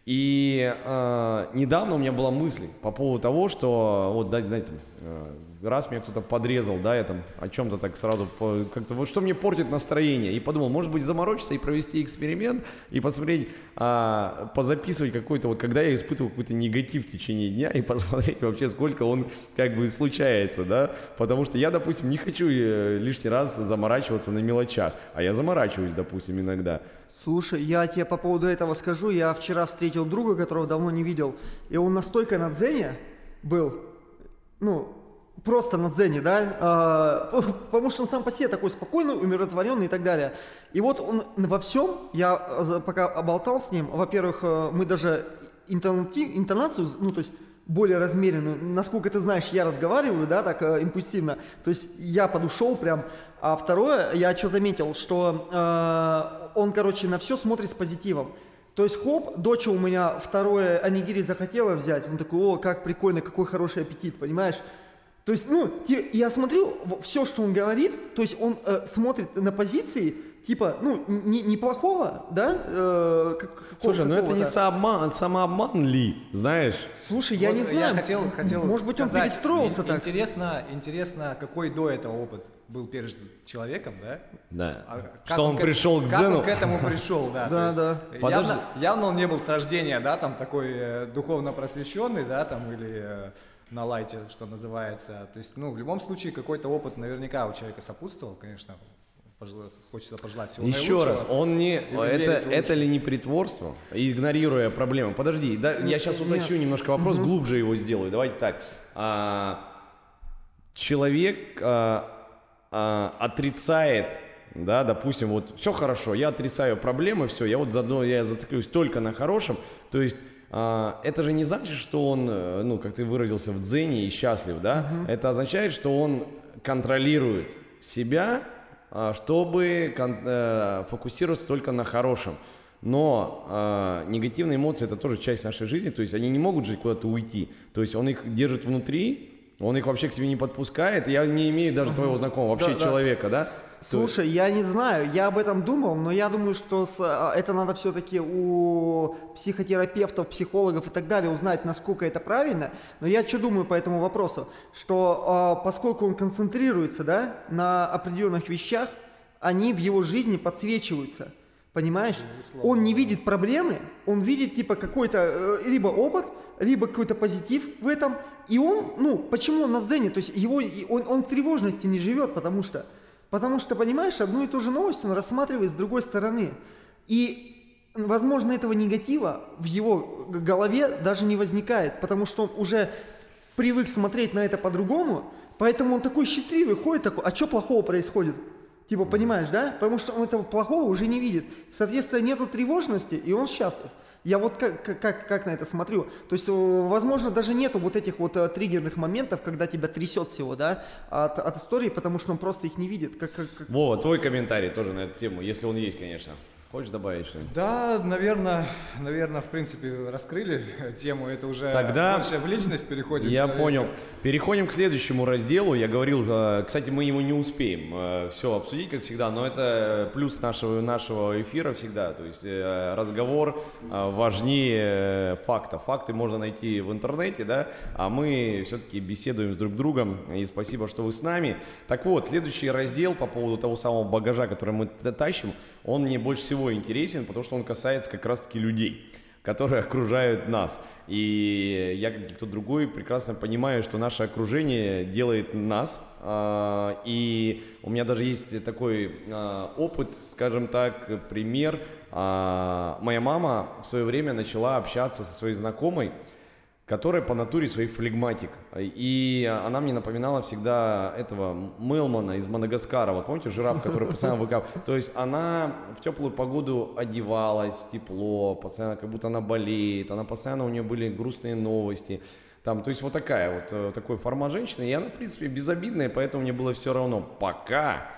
И э, недавно у меня была мысль по поводу того, что вот, да, знаете, э, раз меня кто-то подрезал, да, я там о чем-то так сразу, как-то, вот что мне портит настроение, и подумал, может быть, заморочиться и провести эксперимент, и посмотреть, а, позаписывать какой-то, вот когда я испытываю какой-то негатив в течение дня, и посмотреть вообще, сколько он как бы случается, да, потому что я, допустим, не хочу э, лишний раз заморачиваться на мелочах, а я заморачиваюсь, допустим, иногда. Слушай, я тебе по поводу этого скажу. Я вчера встретил друга, которого давно не видел, и он настолько на дзене был, ну, просто на дзене, да, а, потому что он сам по себе такой спокойный, умиротворенный и так далее. И вот он во всем, я а, пока оболтал с ним, во-первых, э, мы даже интонацию, ну, то есть более размеренную, насколько ты знаешь, я разговариваю, да, так э, импульсивно, то есть я подушел прям, а второе, я что заметил, что э, он, короче, на все смотрит с позитивом. То есть, хоп, дочь у меня второе анигири захотела взять. Он такой, о, как прикольно, какой хороший аппетит, понимаешь? То есть, ну, я смотрю, все, что он говорит, то есть он э, смотрит на позиции, типа, ну, не- неплохого, да? э, как- Слушай, ну это не самообман, самообман ли, знаешь? Слушай, я Вот не знаю. хотел, хотел Может быть, он сказать, перестроился ин- так. Интересно, интересно, какой до этого опыт был пережит человеком, да? Да. А как что он к- пришел к как дзену. он к этому пришел, да. Да, да. Подожди. Явно, явно он не был с рождения, да, там такой э, духовно просвещенный, да, там, или э, на лайте, что называется. То есть, ну, в любом случае, какой-то опыт наверняка у человека сопутствовал, конечно. пожела- хочется пожелать всего Еще наилучшего. раз, он не, это, это ли не притворство, игнорируя проблему? Подожди, да, я сейчас нет. уточню немножко вопрос, глубже его сделаю. Давайте так. А, человек а, а, отрицает, да, допустим, вот все хорошо, я отрицаю проблемы, все, я вот заодно я зациклюсь только на хорошем, то есть а, это же не значит, что он, э, ну, как ты выразился, в дзене и счастлив, да? Это означает, что он контролирует себя, а, чтобы э, фокусироваться только на хорошем. Но а, негативные эмоции это тоже часть нашей жизни, то есть они не могут же куда-то уйти. То есть он их держит внутри, он их вообще к себе не подпускает. Я не имею даже твоего знакомого, вообще Да, да. человека, да? Слушай, я не знаю, я об этом думал, но я думаю, что с, а, это надо все-таки у психотерапевтов, психологов и так далее узнать, насколько это правильно. Но я что думаю по этому вопросу, что а, поскольку он концентрируется да, на определенных вещах, они в его жизни подсвечиваются. Понимаешь? Он не видит проблемы, он видит типа какой-то э, либо опыт, либо какой-то позитив в этом. И он, ну, почему он на дзене? То есть его, он, он в тревожности не живет, потому что, потому что, понимаешь, одну и ту же новость он рассматривает с другой стороны. И, возможно, этого негатива в его голове даже не возникает, потому что он уже привык смотреть на это по-другому, поэтому он такой счастливый ходит, такой, а что плохого происходит? Типа, понимаешь, да? Потому что он этого плохого уже не видит. Соответственно, нету тревожности, и он счастлив. Я вот как, как- как, на это смотрю. То есть, э, возможно, даже нету вот этих вот э, триггерных моментов, когда тебя трясет всего, да, от, от истории, потому что он просто их не видит. Как, как, как- Вова, твой комментарий тоже на эту тему, если он есть, конечно. Хочешь добавить что-нибудь? Да, наверное, наверное, в принципе, раскрыли тему. Это уже Тогда больше в личность переходит. Я человека. понял. Переходим к следующему разделу. Я говорил, э, кстати, мы его не успеем все обсудить, как всегда, но это плюс нашего, нашего эфира всегда. То есть э, разговор э, важнее э, факта. Факты можно найти в интернете, да, а мы все-таки беседуем с друг другом. И спасибо, что вы с нами. Так вот, следующий раздел по поводу того самого багажа, который мы тащим, он мне больше всего всего интересен, потому что он касается как раз-таки людей которые окружают нас. И я, как никто другой, прекрасно понимаю, что наше окружение делает нас. А, и у меня даже есть такой а, опыт, скажем так, пример. А, моя мама в свое время начала общаться со своей знакомой, которая по натуре своих флегматик. И она мне напоминала всегда этого Мелмана из Мадагаскара. Вот помните, жираф, который постоянно выкапывал? То есть она в теплую погоду одевалась, тепло, постоянно как будто она болеет, она постоянно, у нее были грустные новости. Там, то есть вот такая вот, э, такой формат женщины. И она, в принципе, безобидная, поэтому мне было все равно. Пока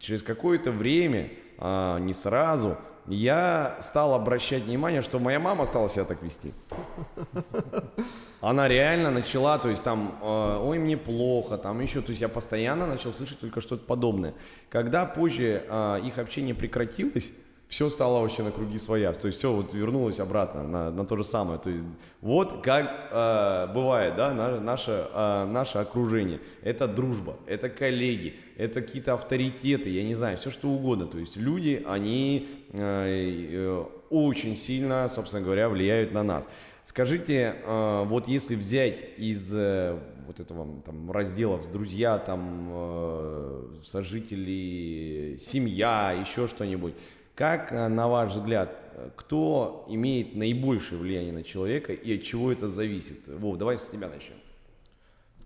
через какое-то время, а, не сразу, я стал обращать внимание, что моя мама стала себя так вести. Она реально начала, то есть там, э, ой, мне плохо, там еще, то есть я постоянно начал слышать только что-то подобное. Когда позже э, их общение прекратилось, все стало вообще на круги своя. То есть все вот вернулось обратно на, на то же самое. То есть вот как э, бывает, да, на, наше, э, наше окружение. Это дружба, это коллеги, это какие-то авторитеты, я не знаю, все что угодно. То есть люди, они э, э, очень сильно, собственно говоря, влияют на нас. Скажите, э, вот если взять из э, вот этого там разделов друзья, там э, сожители, семья, еще что-нибудь, как, э, на ваш взгляд, кто имеет наибольшее влияние на человека и от чего это зависит? Вов, давай с тебя начнем.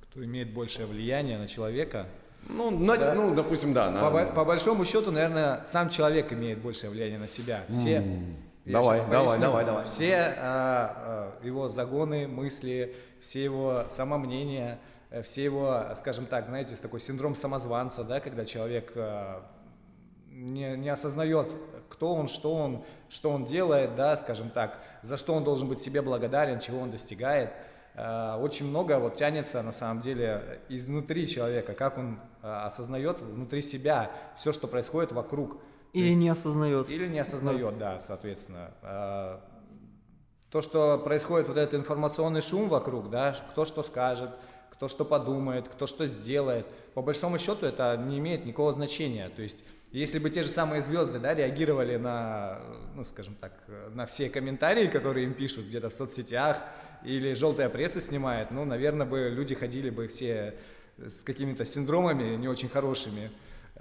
Кто имеет большее влияние на человека? Ну, на, да. ну допустим, да. На... По, по большому счету, наверное, сам человек имеет большее влияние на себя. Все. Mm. Давай, давай, давай, давай. Все а, а, его загоны, мысли, все его самомнения, э, все его, скажем так, знаете, такой синдром самозванца, да, когда человек а, не, не осознает, кто он, что он, что он делает, да, скажем так, за что он должен быть себе благодарен, чего он достигает. Э, очень много вот тянется на самом деле изнутри человека, как он э, осознает внутри себя все, что происходит вокруг. Или есть, не осознает. Или не осознает, да, соответственно. Э, то, что происходит вот этот информационный шум вокруг, да, кто что скажет, кто что подумает, кто что сделает, по большому счету это не имеет никакого значения. То есть если бы те же самые звезды да, реагировали на, ну, скажем так, на все комментарии, которые им пишут где-то в соцсетях, или желтая пресса снимает, ну, наверное, бы люди ходили бы все с какими-то синдромами не очень хорошими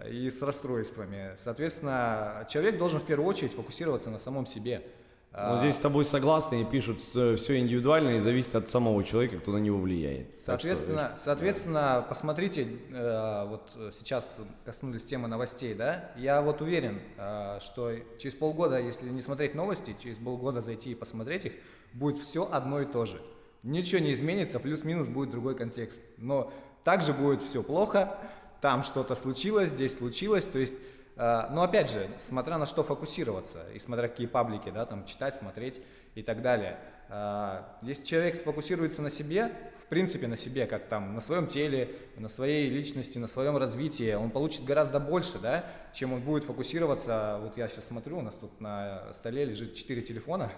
и с расстройствами. Соответственно, человек должен в первую очередь фокусироваться на самом себе – ну, здесь с тобой согласны и пишут, что все индивидуально и зависит от самого человека, кто на него влияет. Соответственно, что, соответственно посмотрите, э, вот сейчас коснулись темы новостей, да, я вот уверен, э, что через полгода, если не смотреть новости, через полгода зайти и посмотреть их, будет все одно и то же. Ничего не изменится, плюс-минус будет другой контекст. Но также будет все плохо, там что-то случилось, здесь случилось, то есть но опять же, смотря на что фокусироваться, и смотря какие паблики, да, там читать, смотреть и так далее. Э, если человек сфокусируется на себе, в принципе на себе, как там, на своем теле, на своей личности, на своем развитии, он получит гораздо больше, да, чем он будет фокусироваться. Вот я сейчас смотрю, у нас тут на столе лежит 4 телефона,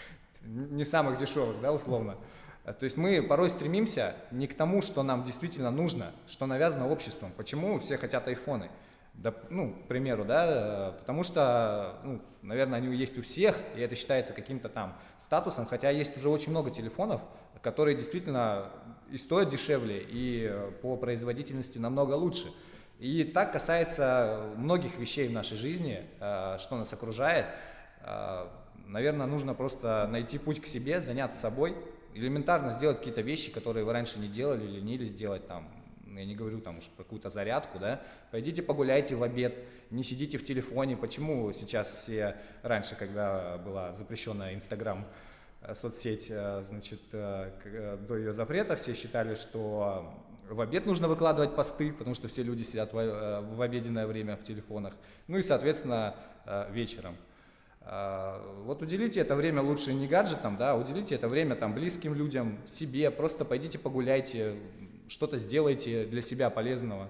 не самых дешевых, да, условно. Э, то есть мы порой стремимся не к тому, что нам действительно нужно, что навязано обществом. Почему все хотят айфоны? Да, ну, к примеру, да, потому что, ну, наверное, они есть у всех, и это считается каким-то там статусом, хотя есть уже очень много телефонов, которые действительно и стоят дешевле, и по производительности намного лучше. И так касается многих вещей в нашей жизни, э, что нас окружает. Э, наверное, нужно просто найти путь к себе, заняться собой, элементарно сделать какие-то вещи, которые вы раньше не делали, или ленились делать там, я не говорю там уж про какую-то зарядку, да, пойдите погуляйте в обед, не сидите в телефоне. Почему сейчас все, раньше, когда была запрещенная Инстаграм, э, соцсеть, э, значит, э, до ее запрета все считали, что в обед нужно выкладывать посты, потому что все люди сидят в, в обеденное время в телефонах. Ну и, соответственно, вечером. Вот уделите это время лучше не гаджетам, да, уделите это время там близким людям, себе, просто пойдите погуляйте, что-то сделайте для себя полезного.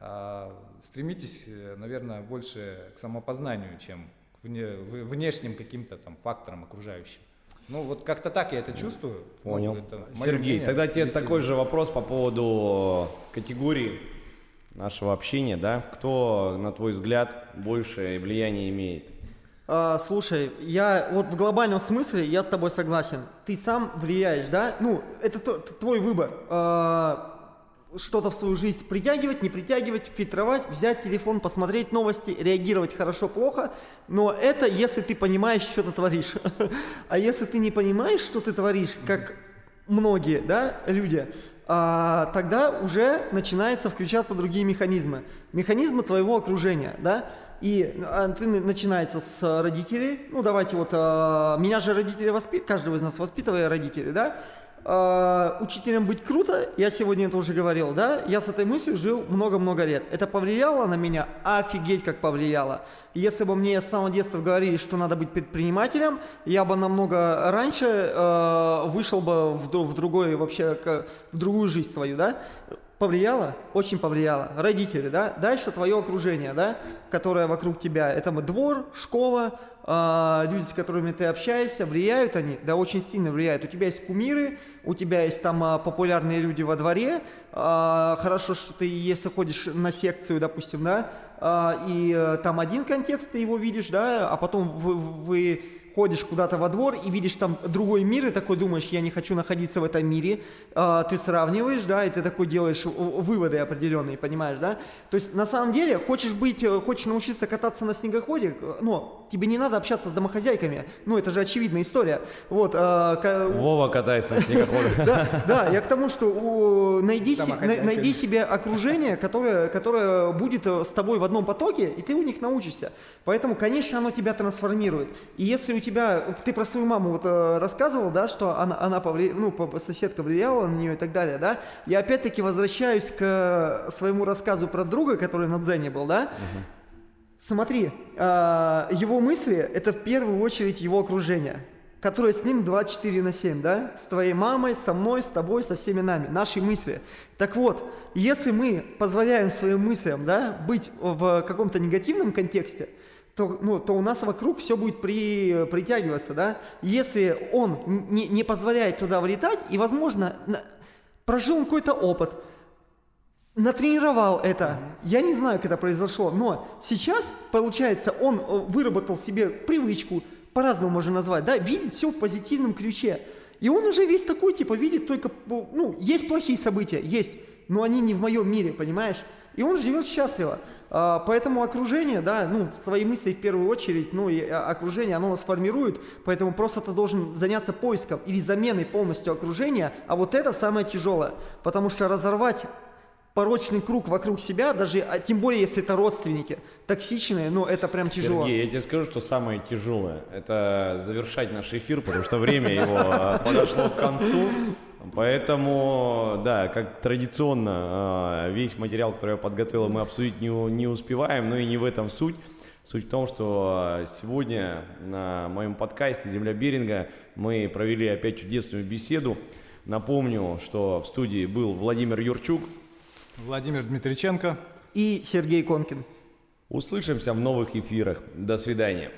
А, стремитесь, наверное, больше к самопознанию, чем к вне, внешним каким-то там факторам окружающим. Ну, вот как-то так я это чувствую. Понял. Это Сергей, мнение, тогда тебе такой же вопрос по поводу категории нашего общения, да? Кто, на твой взгляд, большее влияние имеет? А, слушай, я вот в глобальном смысле я с тобой согласен. Ты сам влияешь, да? Ну, это твой выбор. А, что-то в свою жизнь притягивать, не притягивать, фильтровать, взять телефон, посмотреть новости, реагировать хорошо-плохо. Но это если ты понимаешь, что ты творишь. А если ты не понимаешь, что ты творишь, как многие да, люди, а, тогда уже начинаются включаться другие механизмы. Механизмы твоего окружения, да? И а, начинается с родителей. Ну, давайте вот, а, меня же родители воспитывают, каждого из нас воспитывая родители, да? А, учителем быть круто, я сегодня это уже говорил, да? Я с этой мыслью жил много-много лет. Это повлияло на меня? Офигеть, как повлияло. Если бы мне с самого детства говорили, что надо быть предпринимателем, я бы намного раньше вышел бы в, в другой вообще, в другую жизнь свою, да? Повлияло? Очень повлияло. Родители, да? Дальше твое окружение, да? Которое вокруг тебя. Это двор, школа, а, люди, с которыми ты общаешься, влияют они? Да, очень сильно влияют. У тебя есть кумиры, у тебя есть там а, популярные люди во дворе. А, хорошо, что ты, если ходишь на секцию, допустим, да, а, и э, там один контекст ты его видишь, да, а потом вы, вы ходишь куда-то во двор и видишь там другой мир, и такой думаешь, я не хочу находиться в этом мире, А, ты сравниваешь, да, и ты такой делаешь выводы определенные, понимаешь, да? То есть на самом деле хочешь быть, э, хочешь научиться кататься на снегоходе, э, но тебе не надо общаться с домохозяйками, ну это же очевидная история. Вот, а, Вова катается на снегоходе. да, я к тому, что найди, себе окружение, которое, которое будет э, с тобой в одном потоке, и ты у них научишься. Поэтому, конечно, оно тебя трансформирует. И если у тебя, ты про свою маму вот э, рассказывал, да, что она, она повли- ну, соседка влияла на нее и так далее, да, я опять-таки возвращаюсь к своему рассказу про друга, который на Дзене был, да, Смотри, а, его мысли – это в первую очередь его окружение, которое с ним 24 на 7, да? С твоей мамой, со мной, с тобой, со всеми нами. Наши мысли. Так вот, если мы позволяем своим мыслям, да, быть в каком-то негативном контексте, то, ну, то у нас вокруг все будет при, притягиваться, да? Если он не, не позволяет туда влетать, и, возможно, на- прожил он какой-то опыт, натренировал это. Я не знаю, как это произошло, но сейчас, получается, он э, выработал себе привычку, по-разному можно назвать, да, видеть все в позитивном ключе. И он уже весь такой, типа, видит только, ну, ну, есть плохие события, есть, но они не в моем мире, понимаешь? И он живет счастливо. А, Поэтому окружение, да, ну, свои мысли в первую очередь, ну, и а, окружение, оно нас формирует, поэтому просто ты должен заняться поиском или заменой полностью окружения, а вот это самое тяжелое, потому что разорвать порочный круг вокруг себя, даже, а тем более, если это родственники, токсичные, ну, это прям тяжело. Сергей, я тебе скажу, что самое тяжелое – это завершать наш эфир, потому что время его а, подошло к концу. Поэтому, да, как традиционно, а, весь материал, который я подготовил, мы обсудить не, не успеваем, но и не в этом суть. Суть в том, что а, сегодня на моем подкасте «Земля Беринга» мы провели опять чудесную беседу. Напомню, что в студии был Владимир Юрчук. Владимир Дмитриченко. И Сергей Конкин. Услышимся в новых эфирах. До свидания.